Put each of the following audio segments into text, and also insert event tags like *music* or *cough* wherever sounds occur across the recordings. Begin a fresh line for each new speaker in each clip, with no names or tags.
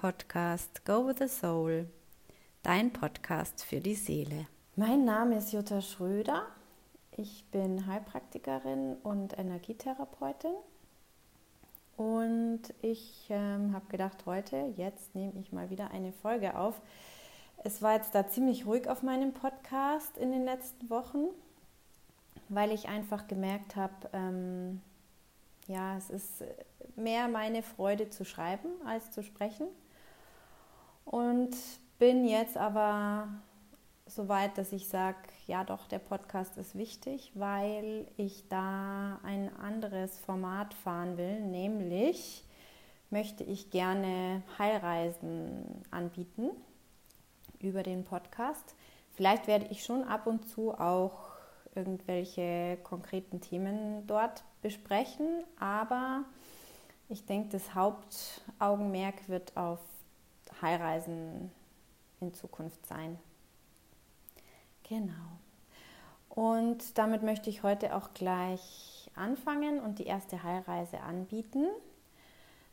Podcast Go with the Soul, dein Podcast für die Seele.
Mein Name ist Jutta Schröder. Ich bin Heilpraktikerin und Energietherapeutin. Und ich ähm, habe gedacht, heute, jetzt nehme ich mal wieder eine Folge auf. Es war jetzt da ziemlich ruhig auf meinem Podcast in den letzten Wochen, weil ich einfach gemerkt habe, ähm, ja, es ist mehr meine Freude zu schreiben als zu sprechen. Und bin jetzt aber so weit, dass ich sage, ja doch, der Podcast ist wichtig, weil ich da ein anderes Format fahren will, nämlich möchte ich gerne Heilreisen anbieten über den Podcast. Vielleicht werde ich schon ab und zu auch irgendwelche konkreten Themen dort besprechen, aber ich denke, das Hauptaugenmerk wird auf Heilreisen in Zukunft sein. Genau. Und damit möchte ich heute auch gleich anfangen und die erste Heilreise anbieten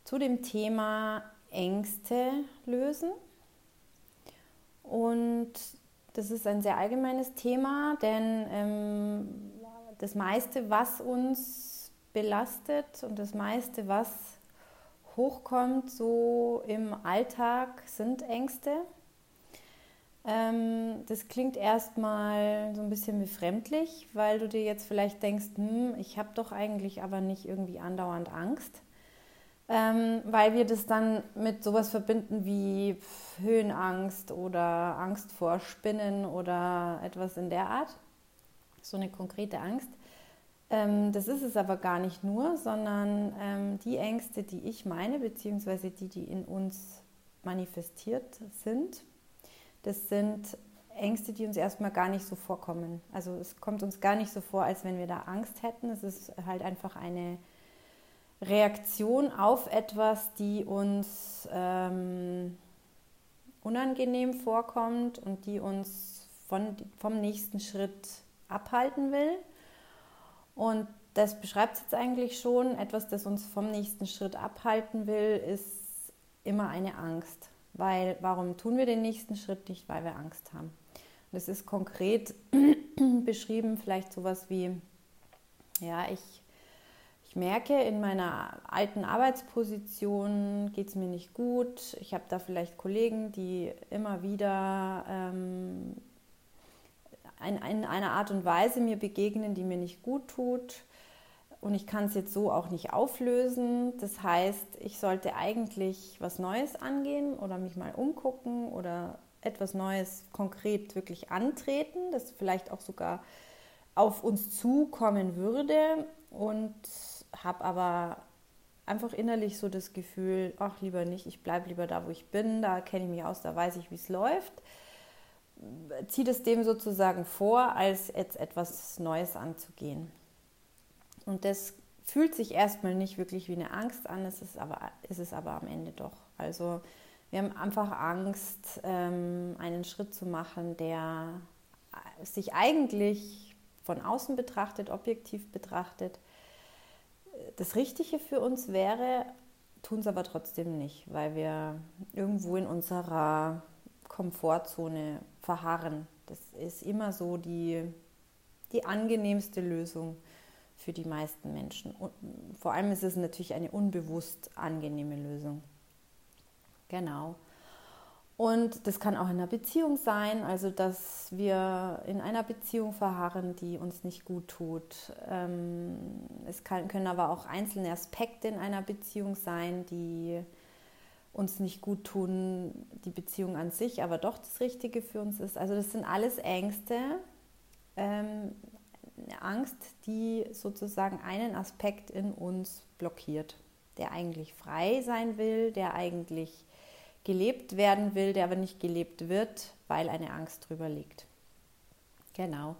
zu dem Thema Ängste lösen. Und das ist ein sehr allgemeines Thema, denn ähm, das meiste, was uns belastet und das meiste, was hochkommt, so im Alltag, sind Ängste. Ähm, das klingt erstmal so ein bisschen befremdlich, weil du dir jetzt vielleicht denkst, hm, ich habe doch eigentlich aber nicht irgendwie andauernd Angst ähm, weil wir das dann mit sowas verbinden wie Höhenangst oder Angst vor Spinnen oder etwas in der Art. So eine konkrete Angst. Ähm, das ist es aber gar nicht nur, sondern ähm, die Ängste, die ich meine, beziehungsweise die, die in uns manifestiert sind, das sind Ängste, die uns erstmal gar nicht so vorkommen. Also es kommt uns gar nicht so vor, als wenn wir da Angst hätten. Es ist halt einfach eine Reaktion auf etwas, die uns ähm, unangenehm vorkommt und die uns von, vom nächsten Schritt abhalten will. Und das beschreibt es jetzt eigentlich schon. Etwas, das uns vom nächsten Schritt abhalten will, ist immer eine Angst. Weil warum tun wir den nächsten Schritt nicht? Weil wir Angst haben. Das ist konkret *clears throat* beschrieben, vielleicht sowas wie, ja, ich ich merke, in meiner alten Arbeitsposition geht es mir nicht gut. Ich habe da vielleicht Kollegen, die immer wieder ähm, in, in einer Art und Weise mir begegnen, die mir nicht gut tut. Und ich kann es jetzt so auch nicht auflösen. Das heißt, ich sollte eigentlich was Neues angehen oder mich mal umgucken oder etwas Neues konkret wirklich antreten, das vielleicht auch sogar auf uns zukommen würde. Und habe aber einfach innerlich so das Gefühl, ach lieber nicht, ich bleibe lieber da, wo ich bin, da kenne ich mich aus, da weiß ich, wie es läuft. Zieht es dem sozusagen vor, als jetzt etwas Neues anzugehen. Und das fühlt sich erstmal nicht wirklich wie eine Angst an, es ist aber, ist es aber am Ende doch. Also wir haben einfach Angst, ähm, einen Schritt zu machen, der sich eigentlich von außen betrachtet, objektiv betrachtet, das Richtige für uns wäre, tun es aber trotzdem nicht, weil wir irgendwo in unserer Komfortzone verharren. Das ist immer so die, die angenehmste Lösung für die meisten Menschen. Und vor allem ist es natürlich eine unbewusst angenehme Lösung. Genau. Und das kann auch in einer Beziehung sein, also dass wir in einer Beziehung verharren, die uns nicht gut tut. Ähm, es kann, können aber auch einzelne Aspekte in einer Beziehung sein, die uns nicht gut tun, die Beziehung an sich aber doch das Richtige für uns ist. Also das sind alles Ängste, ähm, eine Angst, die sozusagen einen Aspekt in uns blockiert, der eigentlich frei sein will, der eigentlich gelebt werden will, der aber nicht gelebt wird, weil eine Angst drüber liegt. Genau.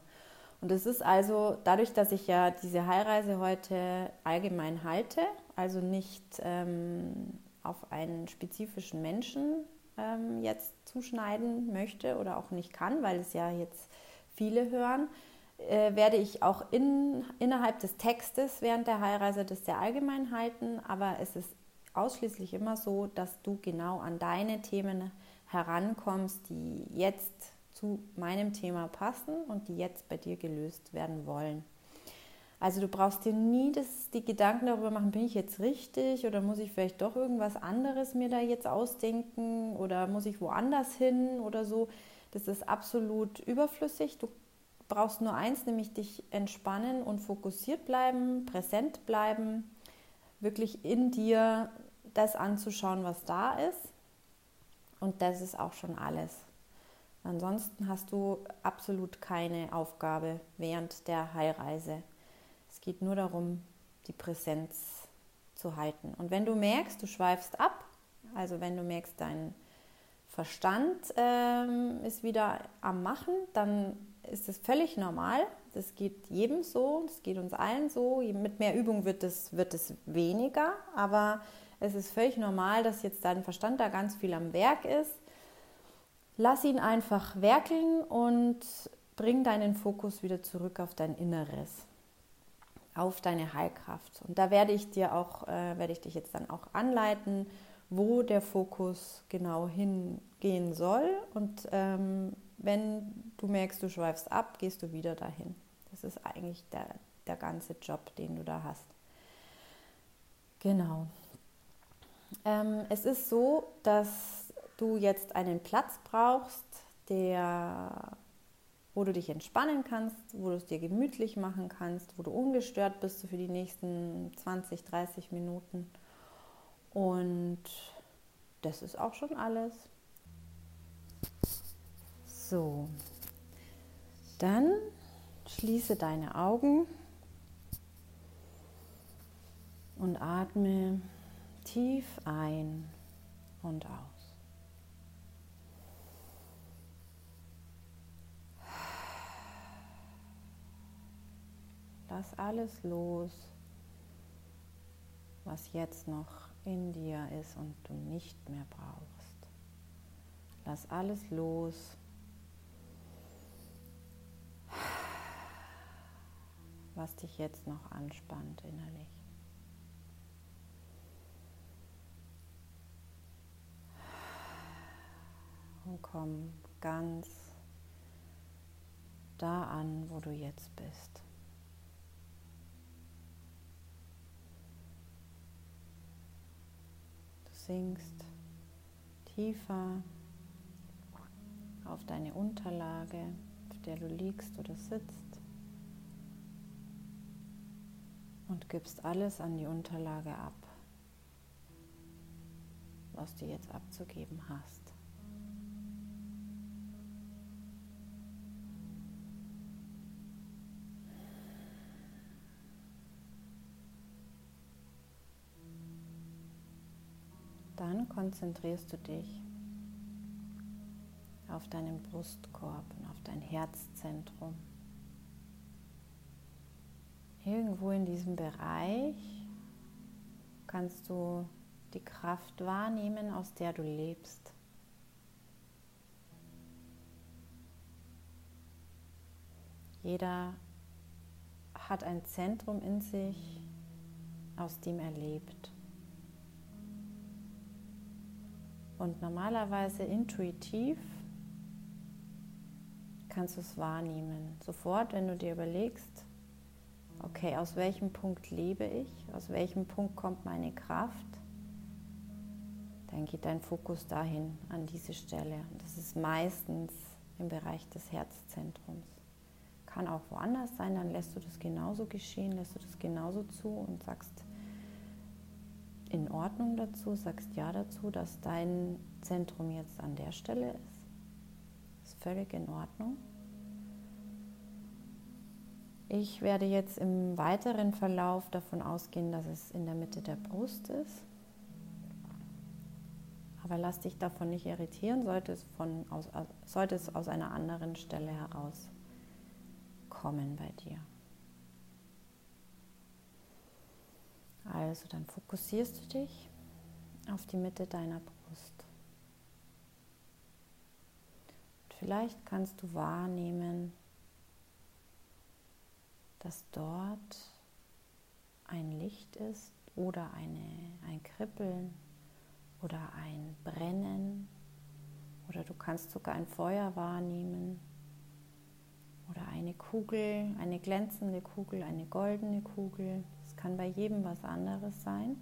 Und es ist also dadurch, dass ich ja diese Heilreise heute allgemein halte, also nicht ähm, auf einen spezifischen Menschen ähm, jetzt zuschneiden möchte oder auch nicht kann, weil es ja jetzt viele hören, äh, werde ich auch in, innerhalb des Textes während der Heilreise das sehr allgemein halten, aber es ist ausschließlich immer so, dass du genau an deine Themen herankommst, die jetzt zu meinem Thema passen und die jetzt bei dir gelöst werden wollen. Also du brauchst dir nie das, die Gedanken darüber machen, bin ich jetzt richtig oder muss ich vielleicht doch irgendwas anderes mir da jetzt ausdenken oder muss ich woanders hin oder so. Das ist absolut überflüssig. Du brauchst nur eins, nämlich dich entspannen und fokussiert bleiben, präsent bleiben, wirklich in dir das anzuschauen, was da ist. Und das ist auch schon alles. Ansonsten hast du absolut keine Aufgabe während der Heilreise. Es geht nur darum, die Präsenz zu halten. Und wenn du merkst, du schweifst ab, also wenn du merkst, dein Verstand ähm, ist wieder am Machen, dann ist das völlig normal. Das geht jedem so, das geht uns allen so. Mit mehr Übung wird es, wird es weniger, aber es ist völlig normal, dass jetzt dein Verstand da ganz viel am Werk ist. Lass ihn einfach werkeln und bring deinen Fokus wieder zurück auf dein Inneres, auf deine Heilkraft. Und da werde ich dir auch, äh, werde ich dich jetzt dann auch anleiten, wo der Fokus genau hingehen soll. Und ähm, wenn du merkst, du schweifst ab, gehst du wieder dahin. Das ist eigentlich der, der ganze Job, den du da hast. Genau. Ähm, es ist so, dass du jetzt einen Platz brauchst, der, wo du dich entspannen kannst, wo du es dir gemütlich machen kannst, wo du ungestört bist für die nächsten 20, 30 Minuten. Und das ist auch schon alles. So, dann schließe deine Augen und atme tief ein und aus. Lass alles los, was jetzt noch in dir ist und du nicht mehr brauchst. Lass alles los. was dich jetzt noch anspannt innerlich. Und komm ganz da an, wo du jetzt bist. Sinkst tiefer auf deine Unterlage, auf der du liegst oder sitzt und gibst alles an die Unterlage ab, was du jetzt abzugeben hast. Dann konzentrierst du dich auf deinen Brustkorb und auf dein Herzzentrum. Irgendwo in diesem Bereich kannst du die Kraft wahrnehmen, aus der du lebst. Jeder hat ein Zentrum in sich, aus dem er lebt. Und normalerweise intuitiv kannst du es wahrnehmen. Sofort, wenn du dir überlegst, okay, aus welchem Punkt lebe ich, aus welchem Punkt kommt meine Kraft, dann geht dein Fokus dahin, an diese Stelle. Und das ist meistens im Bereich des Herzzentrums. Kann auch woanders sein, dann lässt du das genauso geschehen, lässt du das genauso zu und sagst, in Ordnung dazu, sagst ja dazu, dass dein Zentrum jetzt an der Stelle ist. Ist völlig in Ordnung. Ich werde jetzt im weiteren Verlauf davon ausgehen, dass es in der Mitte der Brust ist. Aber lass dich davon nicht irritieren, sollte es, von, aus, sollte es aus einer anderen Stelle heraus kommen bei dir. Also dann fokussierst du dich auf die Mitte deiner Brust. Und vielleicht kannst du wahrnehmen, dass dort ein Licht ist, oder eine, ein Kribbeln oder ein Brennen oder du kannst sogar ein Feuer wahrnehmen oder eine Kugel, eine glänzende Kugel, eine goldene Kugel. Kann bei jedem was anderes sein.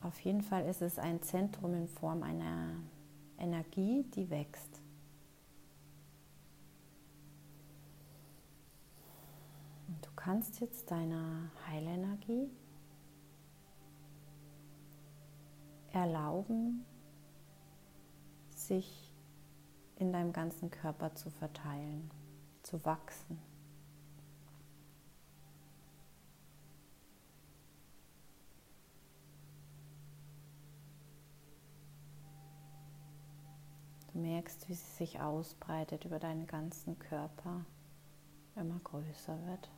Auf jeden Fall ist es ein Zentrum in Form einer Energie, die wächst. Und du kannst jetzt deiner Heilenergie erlauben, sich in deinem ganzen Körper zu verteilen, zu wachsen. Merkst, wie sie sich ausbreitet über deinen ganzen Körper, immer größer wird.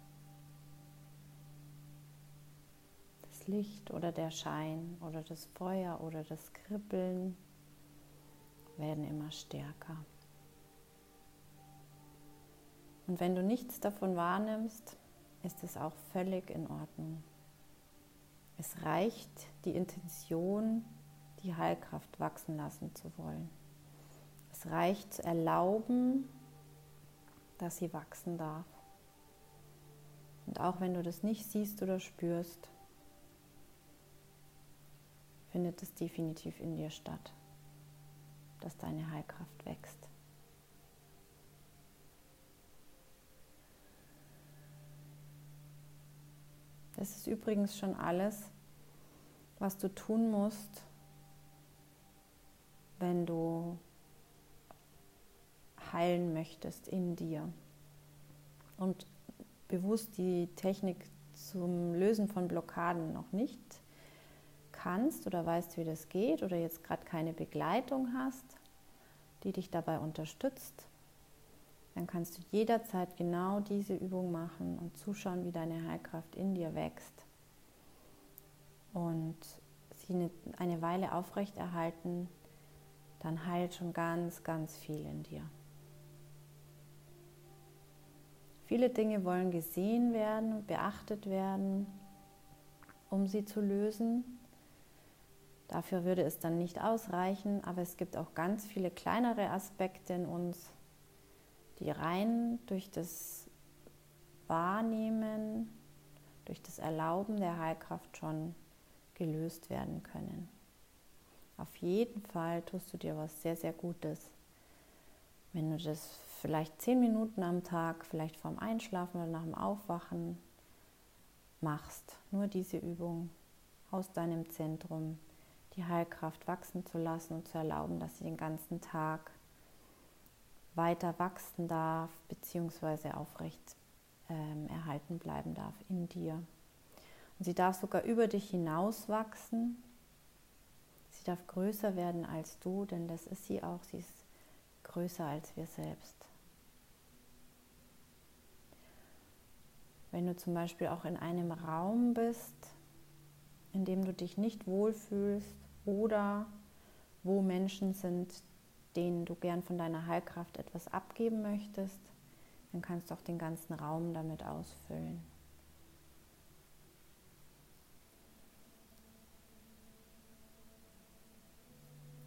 Licht oder der Schein oder das Feuer oder das Kribbeln werden immer stärker. Und wenn du nichts davon wahrnimmst, ist es auch völlig in Ordnung. Es reicht die Intention, die Heilkraft wachsen lassen zu wollen. Es reicht zu erlauben, dass sie wachsen darf. Und auch wenn du das nicht siehst oder spürst, findet es definitiv in dir statt, dass deine Heilkraft wächst. Das ist übrigens schon alles, was du tun musst, wenn du heilen möchtest in dir. Und bewusst die Technik zum Lösen von Blockaden noch nicht kannst oder weißt, wie das geht oder jetzt gerade keine Begleitung hast, die dich dabei unterstützt, dann kannst du jederzeit genau diese Übung machen und zuschauen, wie deine Heilkraft in dir wächst und sie eine Weile aufrechterhalten, dann heilt schon ganz, ganz viel in dir. Viele Dinge wollen gesehen werden, beachtet werden, um sie zu lösen. Dafür würde es dann nicht ausreichen, aber es gibt auch ganz viele kleinere Aspekte in uns, die rein durch das Wahrnehmen, durch das Erlauben der Heilkraft schon gelöst werden können. Auf jeden Fall tust du dir was sehr, sehr Gutes, wenn du das vielleicht zehn Minuten am Tag, vielleicht vorm Einschlafen oder nach dem Aufwachen machst. Nur diese Übung aus deinem Zentrum die Heilkraft wachsen zu lassen und zu erlauben, dass sie den ganzen Tag weiter wachsen darf, beziehungsweise aufrecht ähm, erhalten bleiben darf in dir. Und sie darf sogar über dich hinaus wachsen. Sie darf größer werden als du, denn das ist sie auch. Sie ist größer als wir selbst. Wenn du zum Beispiel auch in einem Raum bist, in dem du dich nicht wohlfühlst oder wo Menschen sind, denen du gern von deiner Heilkraft etwas abgeben möchtest, dann kannst du auch den ganzen Raum damit ausfüllen.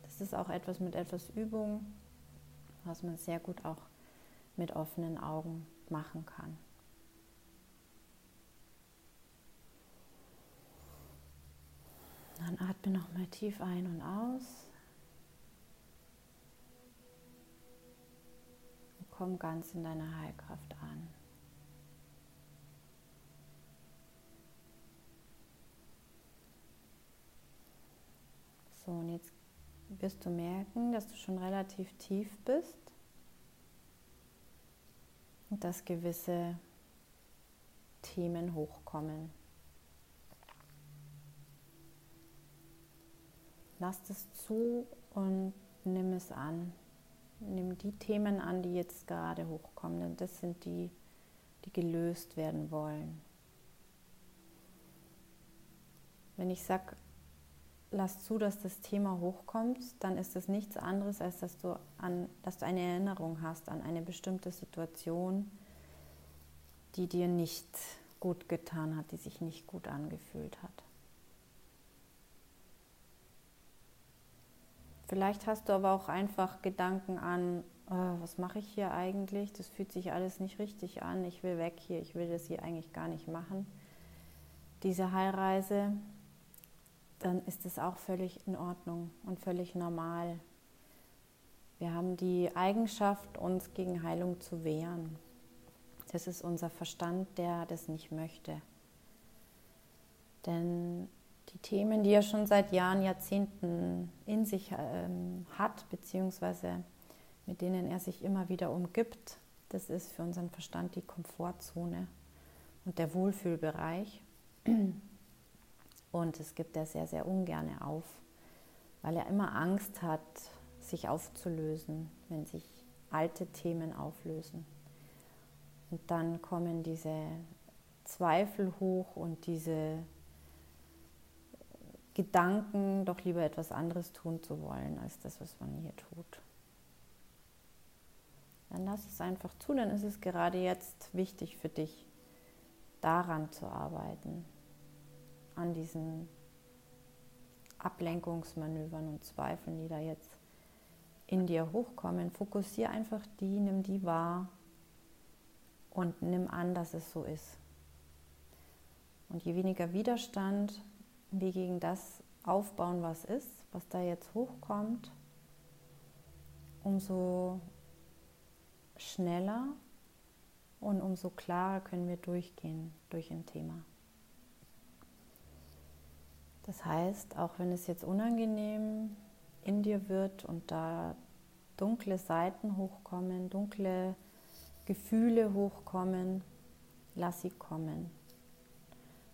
Das ist auch etwas mit etwas Übung, was man sehr gut auch mit offenen Augen machen kann. Dann atme nochmal tief ein und aus. Und komm ganz in deiner Heilkraft an. So, und jetzt wirst du merken, dass du schon relativ tief bist und dass gewisse Themen hochkommen. Lass es zu und nimm es an. Nimm die Themen an, die jetzt gerade hochkommen, denn das sind die, die gelöst werden wollen. Wenn ich sage, lass zu, dass das Thema hochkommt, dann ist das nichts anderes, als dass du, an, dass du eine Erinnerung hast an eine bestimmte Situation, die dir nicht gut getan hat, die sich nicht gut angefühlt hat. Vielleicht hast du aber auch einfach Gedanken an, oh, was mache ich hier eigentlich? Das fühlt sich alles nicht richtig an. Ich will weg hier. Ich will das hier eigentlich gar nicht machen. Diese Heilreise, dann ist es auch völlig in Ordnung und völlig normal. Wir haben die Eigenschaft, uns gegen Heilung zu wehren. Das ist unser Verstand, der das nicht möchte. Denn die Themen, die er schon seit Jahren, Jahrzehnten in sich ähm, hat, beziehungsweise mit denen er sich immer wieder umgibt, das ist für unseren Verstand die Komfortzone und der Wohlfühlbereich. Und es gibt er sehr, sehr ungern auf, weil er immer Angst hat, sich aufzulösen, wenn sich alte Themen auflösen. Und dann kommen diese Zweifel hoch und diese Gedanken, doch lieber etwas anderes tun zu wollen, als das, was man hier tut. Dann lass es einfach zu, dann ist es gerade jetzt wichtig für dich, daran zu arbeiten, an diesen Ablenkungsmanövern und Zweifeln, die da jetzt in dir hochkommen. Fokussiere einfach die, nimm die wahr und nimm an, dass es so ist. Und je weniger Widerstand wir gegen das aufbauen, was ist, was da jetzt hochkommt, umso schneller und umso klarer können wir durchgehen durch ein Thema. Das heißt, auch wenn es jetzt unangenehm in dir wird und da dunkle Seiten hochkommen, dunkle Gefühle hochkommen, lass sie kommen.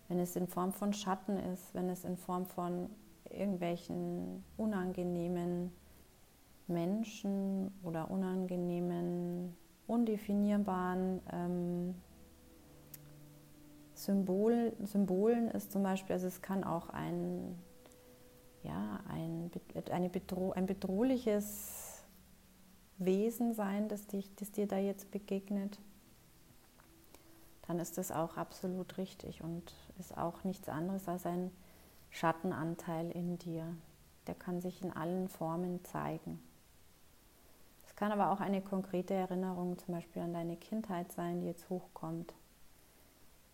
Wenn es in Form von Schatten ist, wenn es in Form von irgendwelchen unangenehmen Menschen oder unangenehmen, undefinierbaren ähm, Symbol, Symbolen ist zum Beispiel, also es kann auch ein, ja, ein, eine bedroh ein bedrohliches Wesen sein, das, dich, das dir da jetzt begegnet, dann ist das auch absolut richtig und ist auch nichts anderes als ein Schattenanteil in dir. Der kann sich in allen Formen zeigen. Es kann aber auch eine konkrete Erinnerung zum Beispiel an deine Kindheit sein, die jetzt hochkommt.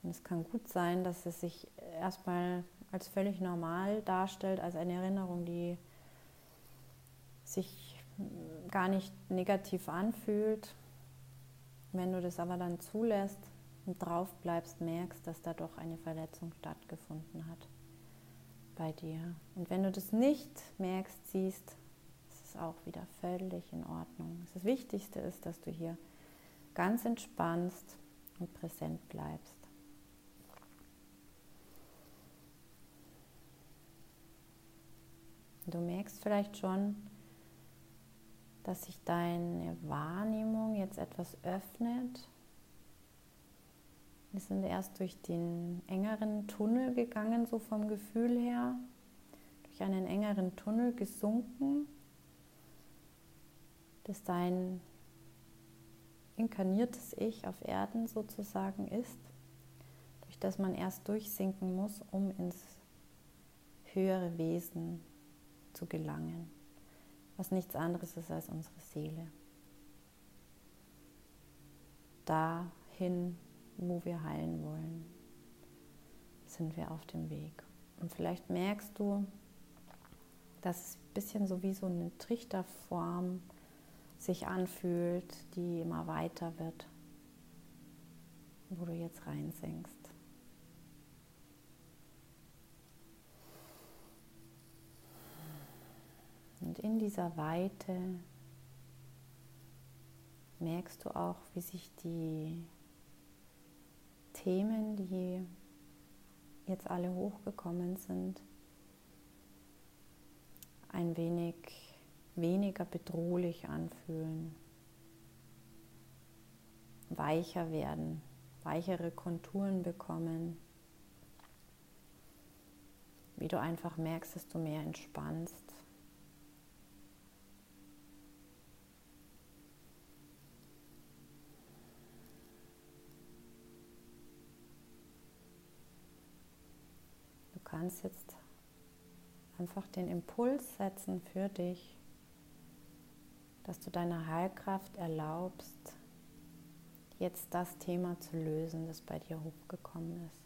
Und es kann gut sein, dass es sich erstmal als völlig normal darstellt, als eine Erinnerung, die sich gar nicht negativ anfühlt. Wenn du das aber dann zulässt und drauf bleibst, merkst, dass da doch eine Verletzung stattgefunden hat bei dir. Und wenn du das nicht merkst, siehst, ist es auch wieder völlig in Ordnung. Das Wichtigste ist, dass du hier ganz entspannst und präsent bleibst. Du merkst vielleicht schon, dass sich deine Wahrnehmung jetzt etwas öffnet. Wir sind erst durch den engeren Tunnel gegangen, so vom Gefühl her, durch einen engeren Tunnel gesunken, das dein inkarniertes Ich auf Erden sozusagen ist, durch das man erst durchsinken muss, um ins höhere Wesen zu gelangen was nichts anderes ist als unsere Seele. Dahin, wo wir heilen wollen, sind wir auf dem Weg. Und vielleicht merkst du, dass es ein bisschen so wie so eine Trichterform sich anfühlt, die immer weiter wird, wo du jetzt reinsinkst. Und in dieser Weite merkst du auch, wie sich die Themen, die jetzt alle hochgekommen sind, ein wenig weniger bedrohlich anfühlen, weicher werden, weichere Konturen bekommen, wie du einfach merkst, dass du mehr entspannst kannst jetzt einfach den Impuls setzen für dich, dass du deiner Heilkraft erlaubst, jetzt das Thema zu lösen, das bei dir hochgekommen ist.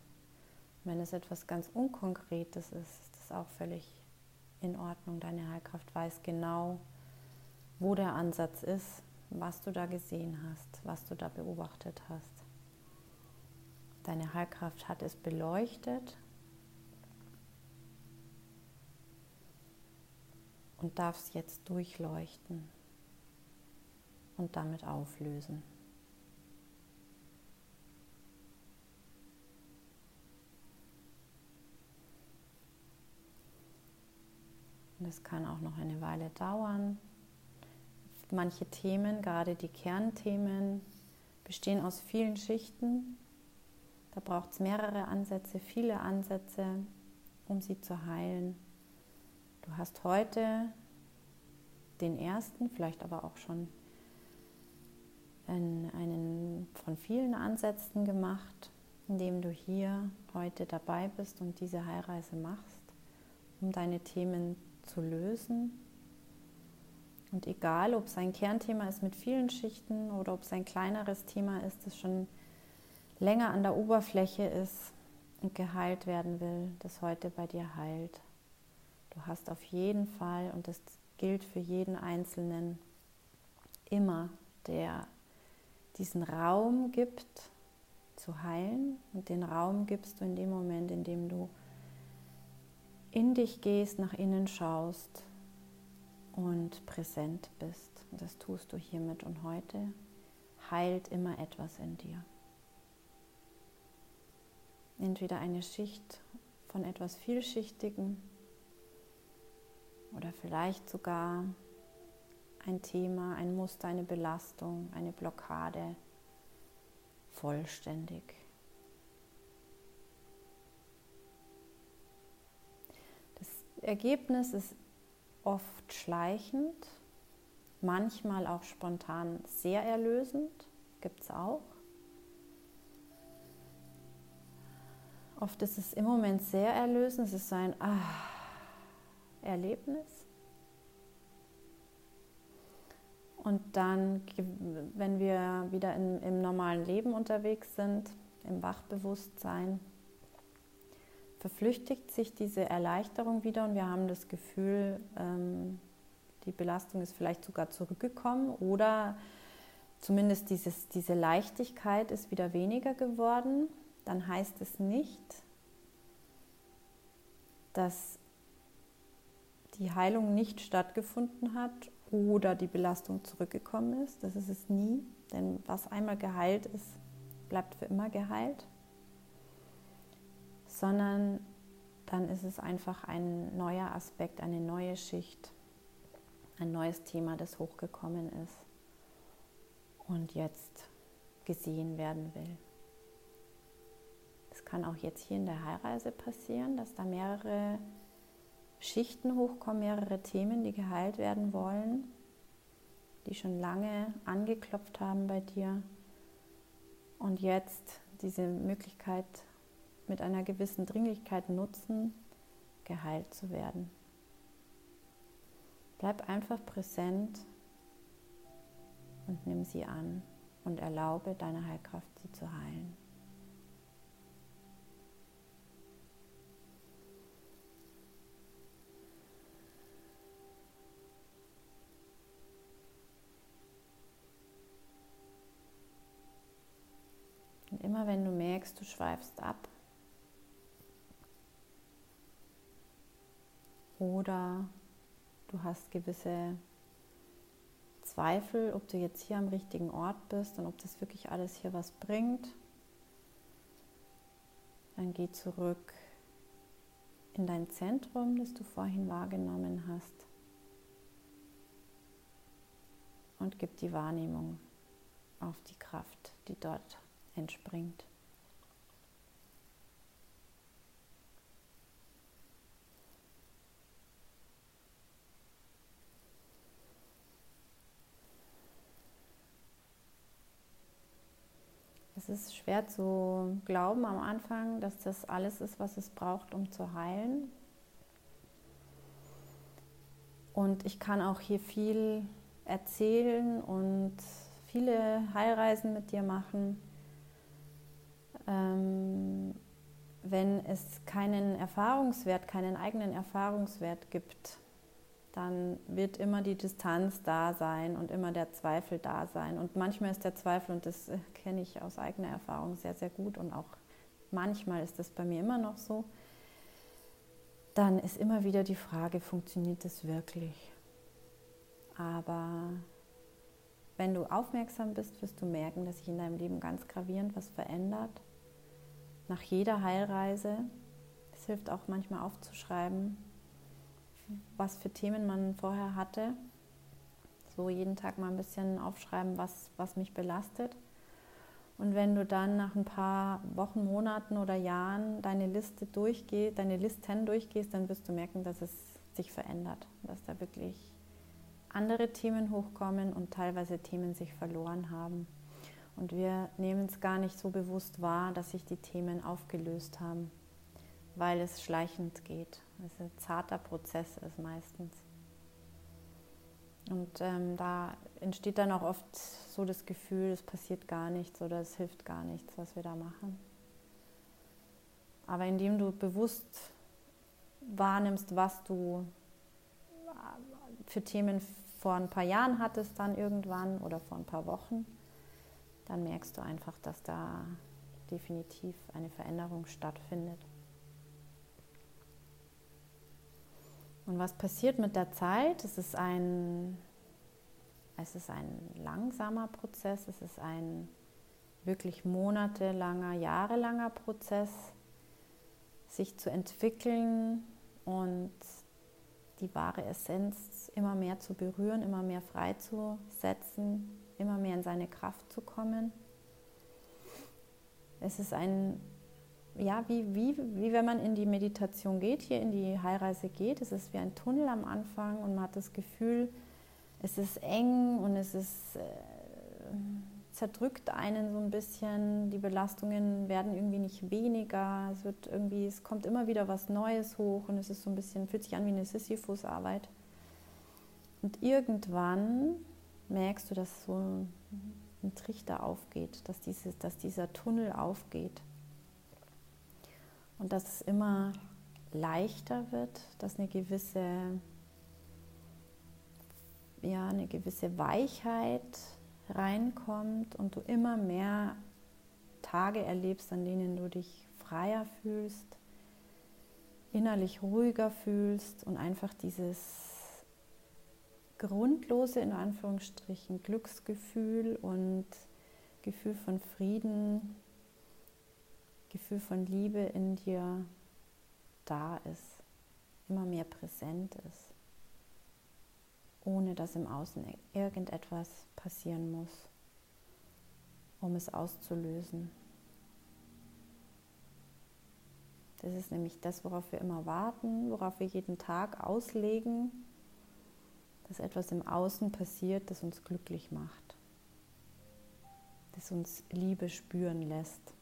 wenn es etwas ganz Unkonkretes ist, ist das auch völlig in Ordnung. Deine Heilkraft weiß genau, wo der Ansatz ist, was du da gesehen hast, was du da beobachtet hast. Deine Heilkraft hat es beleuchtet und darf es jetzt durchleuchten und damit auflösen. Und es kann auch noch eine Weile dauern. Manche Themen, gerade die Kernthemen, bestehen aus vielen Schichten. Da braucht es mehrere Ansätze, viele Ansätze, um sie zu heilen. Du hast heute den ersten, vielleicht aber auch schon einen von vielen Ansätzen gemacht, indem du hier heute dabei bist und diese Heilreise machst, um deine Themen zu lösen. Und egal, ob es ein Kernthema ist mit vielen Schichten oder ob es ein kleineres Thema ist, das schon länger an der Oberfläche ist und geheilt werden will, das heute bei dir heilt. Du hast auf jeden Fall, und das gilt für jeden Einzelnen, immer, der diesen Raum gibt zu heilen. Und den Raum gibst du in dem Moment, in dem du in dich gehst, nach innen schaust und präsent bist. Und das tust du hiermit und heute heilt immer etwas in dir. Entweder eine Schicht von etwas Vielschichtigem oder vielleicht sogar ein Thema, ein Muster, eine Belastung, eine Blockade vollständig. Ergebnis ist oft schleichend, manchmal auch spontan sehr erlösend, gibt es auch. Oft ist es im Moment sehr erlösend, es ist so ein ah, Erlebnis. Und dann, wenn wir wieder in, im normalen Leben unterwegs sind, im Wachbewusstsein, verflüchtigt sich diese Erleichterung wieder und wir haben das Gefühl, ähm, die Belastung ist vielleicht sogar zurückgekommen oder zumindest dieses, diese Leichtigkeit ist wieder weniger geworden, dann heißt es nicht, dass die Heilung nicht stattgefunden hat oder die Belastung zurückgekommen ist. Das ist es nie, denn was einmal geheilt ist, bleibt für immer geheilt sondern dann ist es einfach ein neuer Aspekt, eine neue Schicht, ein neues Thema, das hochgekommen ist und jetzt gesehen werden will. Es kann auch jetzt hier in der Heilreise passieren, dass da mehrere Schichten hochkommen, mehrere Themen, die geheilt werden wollen, die schon lange angeklopft haben bei dir und jetzt diese Möglichkeit mit einer gewissen Dringlichkeit nutzen, geheilt zu werden. Bleib einfach präsent und nimm sie an und erlaube deiner Heilkraft, sie zu heilen. Und immer wenn du merkst, du schweifst ab, oder du hast gewisse Zweifel, ob du jetzt hier am richtigen Ort bist und ob das wirklich alles hier was bringt, dann geh zurück in dein Zentrum, das du vorhin wahrgenommen hast. Und gib die Wahrnehmung auf die Kraft, die dort entspringt. Es es ist schwer zu glauben am Anfang, dass das alles ist, was es braucht, um zu heilen. Und ich kann auch hier viel erzählen und viele Heilreisen mit dir machen. Ähm, wenn es keinen Erfahrungswert, keinen eigenen Erfahrungswert gibt, dann wird immer die Distanz da sein und immer der Zweifel da sein. Und manchmal ist der Zweifel, und das äh, kenne ich aus eigener Erfahrung sehr, sehr gut und auch manchmal ist das bei mir immer noch so, dann ist immer wieder die Frage, funktioniert das wirklich? Aber wenn du aufmerksam bist, wirst du merken, dass sich in deinem Leben ganz gravierend was verändert. Nach jeder Heilreise. Es hilft auch manchmal aufzuschreiben, was für Themen man vorher hatte. So jeden Tag mal ein bisschen aufschreiben, was, was mich belastet. Und wenn du dann nach ein paar Wochen, Monaten oder Jahren deine Liste durchgehst, deine Listen durchgehst, dann wirst du merken, dass es sich verändert, dass da wirklich andere Themen hochkommen und teilweise Themen sich verloren haben. Und wir nehmen es gar nicht so bewusst wahr, dass sich die Themen aufgelöst haben, weil es schleichend geht. Es ein zarter Prozess ist meistens. Und ähm, da entsteht dann auch oft so das Gefühl, es passiert gar nichts oder es hilft gar nichts, was wir da machen. Aber indem du bewusst wahrnimmst, was du für Themen vor ein paar Jahren hattest, dann irgendwann oder vor ein paar Wochen, dann merkst du einfach, dass da definitiv eine Veränderung stattfindet. Und was passiert mit der Zeit? Es ist ein, es ist ein langsamer Prozess, es ist ein wirklich monatelanger, jahrelanger Prozess, sich zu entwickeln und die wahre Essenz immer mehr zu berühren, immer mehr freizusetzen, immer mehr in seine Kraft zu kommen. Es ist ein ja, wie, wie, wie wenn man in die Meditation geht, hier in die Heilreise geht. Es ist wie ein Tunnel am Anfang und man hat das Gefühl, es ist eng und es ist äh, zerdrückt einen so ein bisschen. Die Belastungen werden irgendwie nicht weniger. Es wird irgendwie, es kommt immer wieder was Neues hoch und es ist so ein bisschen, fühlt sich an wie eine Sisyphus-Arbeit. Und irgendwann merkst du, dass so ein Trichter aufgeht, dass, dieses, dass dieser Tunnel aufgeht. Und dass es immer leichter wird, dass eine gewisse, ja, eine gewisse Weichheit reinkommt und du immer mehr Tage erlebst, an denen du dich freier fühlst, innerlich ruhiger fühlst und einfach dieses grundlose, in Anführungsstrichen, Glücksgefühl und Gefühl von Frieden Gefühl von Liebe in dir da ist, immer mehr präsent ist, ohne dass im Außen irgendetwas passieren muss, um es auszulösen. Das ist nämlich das, worauf wir immer warten, worauf wir jeden Tag auslegen, dass etwas im Außen passiert, das uns glücklich macht, das uns Liebe spüren lässt.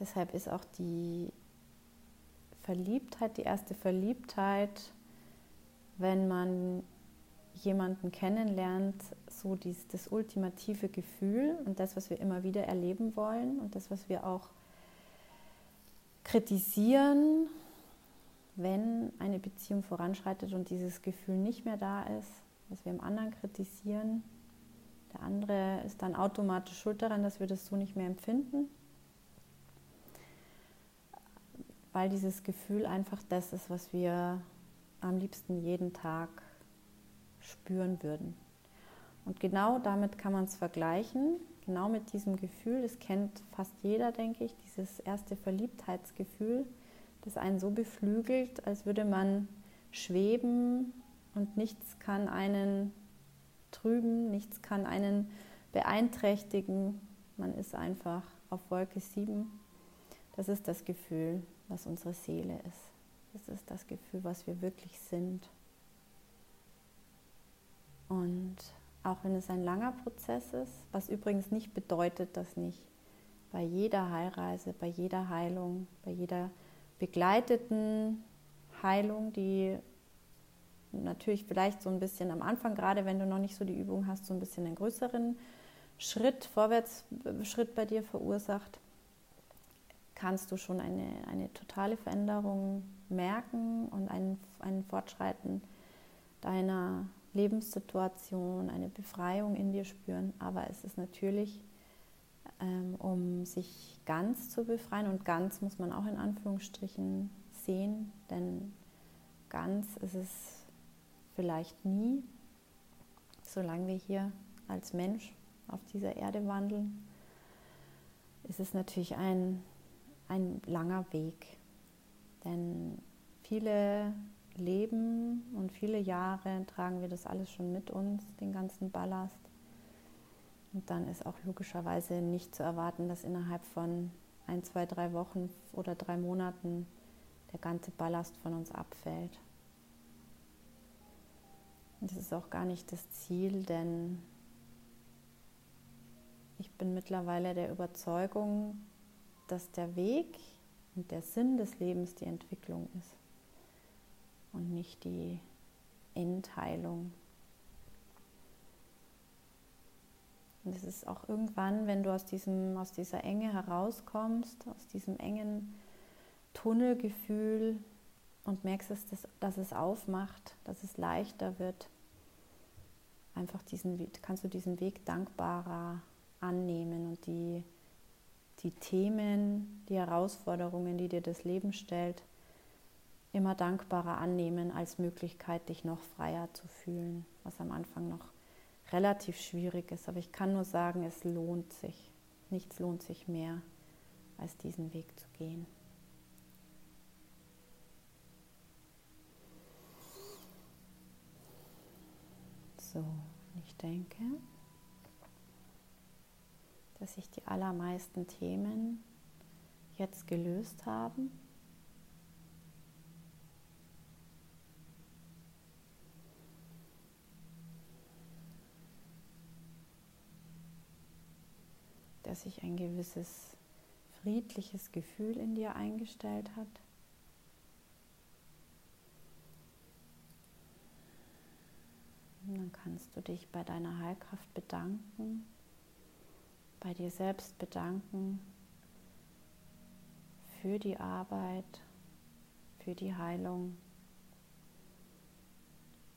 Deshalb ist auch die Verliebtheit, die erste Verliebtheit, wenn man jemanden kennenlernt, so dies, das ultimative Gefühl und das, was wir immer wieder erleben wollen und das, was wir auch kritisieren, wenn eine Beziehung voranschreitet und dieses Gefühl nicht mehr da ist, was wir im anderen kritisieren. Der andere ist dann automatisch schuld daran, dass wir das so nicht mehr empfinden. weil dieses Gefühl einfach das ist, was wir am liebsten jeden Tag spüren würden. Und genau damit kann man es vergleichen, genau mit diesem Gefühl. Das kennt fast jeder, denke ich, dieses erste Verliebtheitsgefühl, das einen so beflügelt, als würde man schweben und nichts kann einen trüben, nichts kann einen beeinträchtigen. Man ist einfach auf Wolke 7. Das ist das Gefühl, was unsere Seele ist. Das ist das Gefühl, was wir wirklich sind. Und auch wenn es ein langer Prozess ist, was übrigens nicht bedeutet, dass nicht bei jeder Heilreise, bei jeder Heilung, bei jeder begleiteten Heilung, die natürlich vielleicht so ein bisschen am Anfang, gerade wenn du noch nicht so die Übung hast, so ein bisschen einen größeren Schritt, Vorwärtsschritt bei dir verursacht, kannst du schon eine, eine totale Veränderung merken und ein, ein Fortschreiten deiner Lebenssituation, eine Befreiung in dir spüren. Aber es ist natürlich, um sich ganz zu befreien, und ganz muss man auch in Anführungsstrichen sehen, denn ganz ist es vielleicht nie, solange wir hier als Mensch auf dieser Erde wandeln, ist es natürlich ein, ein langer Weg. Denn viele Leben und viele Jahre tragen wir das alles schon mit uns, den ganzen Ballast. Und dann ist auch logischerweise nicht zu erwarten, dass innerhalb von ein, zwei, drei Wochen oder drei Monaten der ganze Ballast von uns abfällt. Und das ist auch gar nicht das Ziel, denn ich bin mittlerweile der Überzeugung, dass der Weg und der Sinn des Lebens die Entwicklung ist und nicht die Entheilung. Und es ist auch irgendwann, wenn du aus, diesem, aus dieser Enge herauskommst, aus diesem engen Tunnelgefühl und merkst, dass, das, dass es aufmacht, dass es leichter wird, einfach diesen, kannst du diesen Weg dankbarer annehmen und die, die Themen, die Herausforderungen, die dir das Leben stellt, immer dankbarer annehmen als Möglichkeit, dich noch freier zu fühlen, was am Anfang noch relativ schwierig ist. Aber ich kann nur sagen, es lohnt sich. Nichts lohnt sich mehr, als diesen Weg zu gehen. So, ich denke, dass sich die allermeisten Themen jetzt gelöst haben. Dass sich ein gewisses friedliches Gefühl in dir eingestellt hat. Und dann kannst du dich bei deiner Heilkraft bedanken, bei dir selbst bedanken für die Arbeit, für die Heilung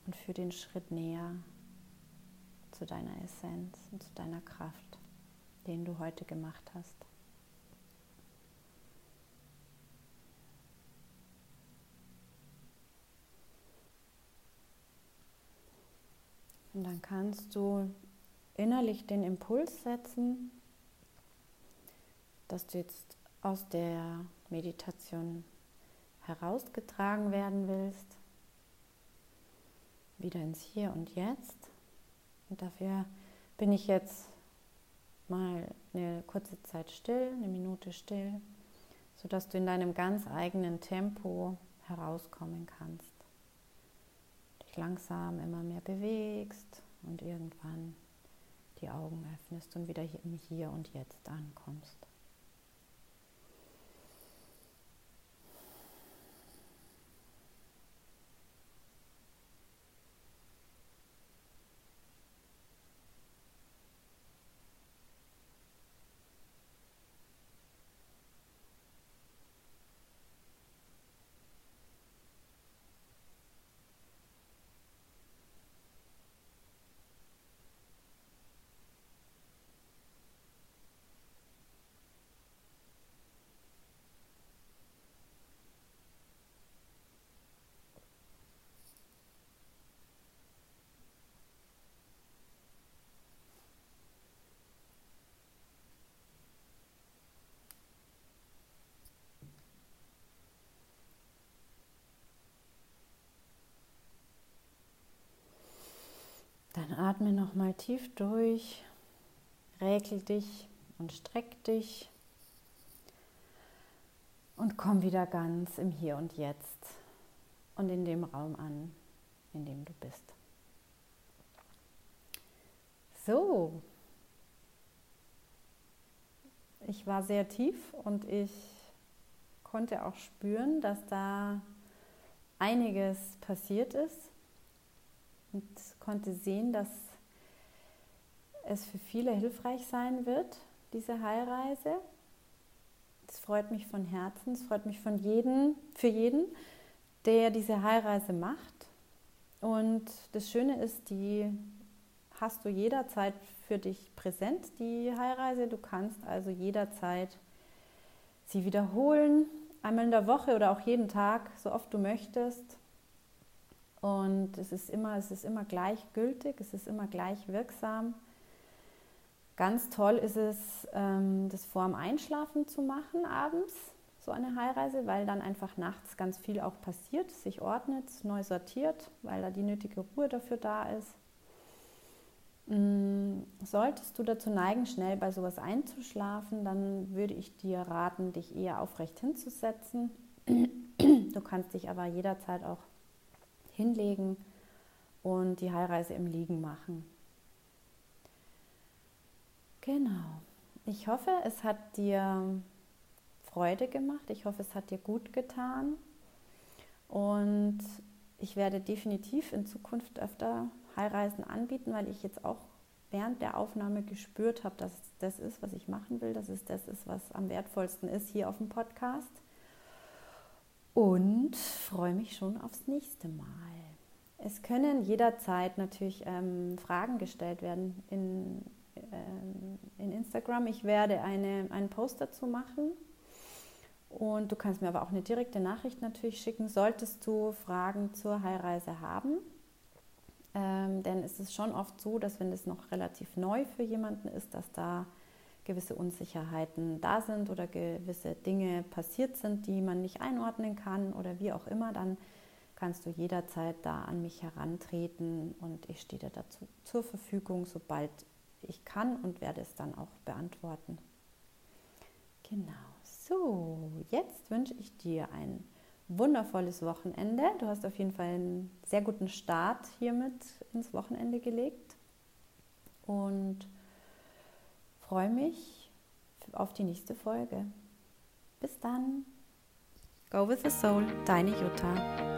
und für den Schritt näher zu deiner Essenz und zu deiner Kraft den du heute gemacht hast. Und dann kannst du innerlich den Impuls setzen, dass du jetzt aus der Meditation herausgetragen werden willst, wieder ins Hier und Jetzt. Und dafür bin ich jetzt mal eine kurze Zeit still, eine Minute still, sodass du in deinem ganz eigenen Tempo herauskommen kannst. Dich langsam immer mehr bewegst und irgendwann die Augen öffnest und wieder im Hier und Jetzt ankommst. Dann atme nochmal tief durch, räkel dich und streck dich und komm wieder ganz im Hier und Jetzt und in dem Raum an, in dem du bist. So, ich war sehr tief und ich konnte auch spüren, dass da einiges passiert ist und konnte sehen, dass es für viele hilfreich sein wird, diese Heilreise. Es freut mich von Herzen, es freut mich von jedem, für jeden, der diese Heilreise macht. Und das Schöne ist, die hast du jederzeit für dich präsent, die Heilreise. Du kannst also jederzeit sie wiederholen, einmal in der Woche oder auch jeden Tag, so oft du möchtest. Und es ist immer, es ist immer gleichgültig, es ist immer gleich wirksam. Ganz toll ist es, ähm, das vor dem Einschlafen zu machen abends, so eine Heilreise, weil dann einfach nachts ganz viel auch passiert, sich ordnet, neu sortiert, weil da die nötige Ruhe dafür da ist. Mm, solltest du dazu neigen, schnell bei sowas einzuschlafen, dann würde ich dir raten, dich eher aufrecht hinzusetzen. Du kannst dich aber jederzeit auch hinlegen und die Heilreise im Liegen machen. Genau. Ich hoffe, es hat dir Freude gemacht. Ich hoffe, es hat dir gut getan. Und ich werde definitiv in Zukunft öfter Heilreisen anbieten, weil ich jetzt auch während der Aufnahme gespürt habe, dass das ist, was ich machen will, dass es das ist, was am wertvollsten ist hier auf dem Podcast. Und freue mich schon aufs nächste Mal. Es können jederzeit natürlich ähm, Fragen gestellt werden in, ähm, in Instagram. Ich werde eine, einen Post dazu machen. Und du kannst mir aber auch eine direkte Nachricht natürlich schicken, solltest du Fragen zur Heilreise haben. Ähm, denn es ist schon oft so, dass wenn es noch relativ neu für jemanden ist, dass da gewisse Unsicherheiten da sind oder gewisse Dinge passiert sind, die man nicht einordnen kann oder wie auch immer, dann kannst du jederzeit da an mich herantreten und ich stehe dir dazu zur Verfügung, sobald ich kann und werde es dann auch beantworten. Genau, so, jetzt wünsche ich dir ein wundervolles Wochenende. Du hast auf jeden Fall einen sehr guten Start hiermit ins Wochenende gelegt und freue mich auf die nächste Folge. Bis dann.
Go with the Soul, deine Jutta.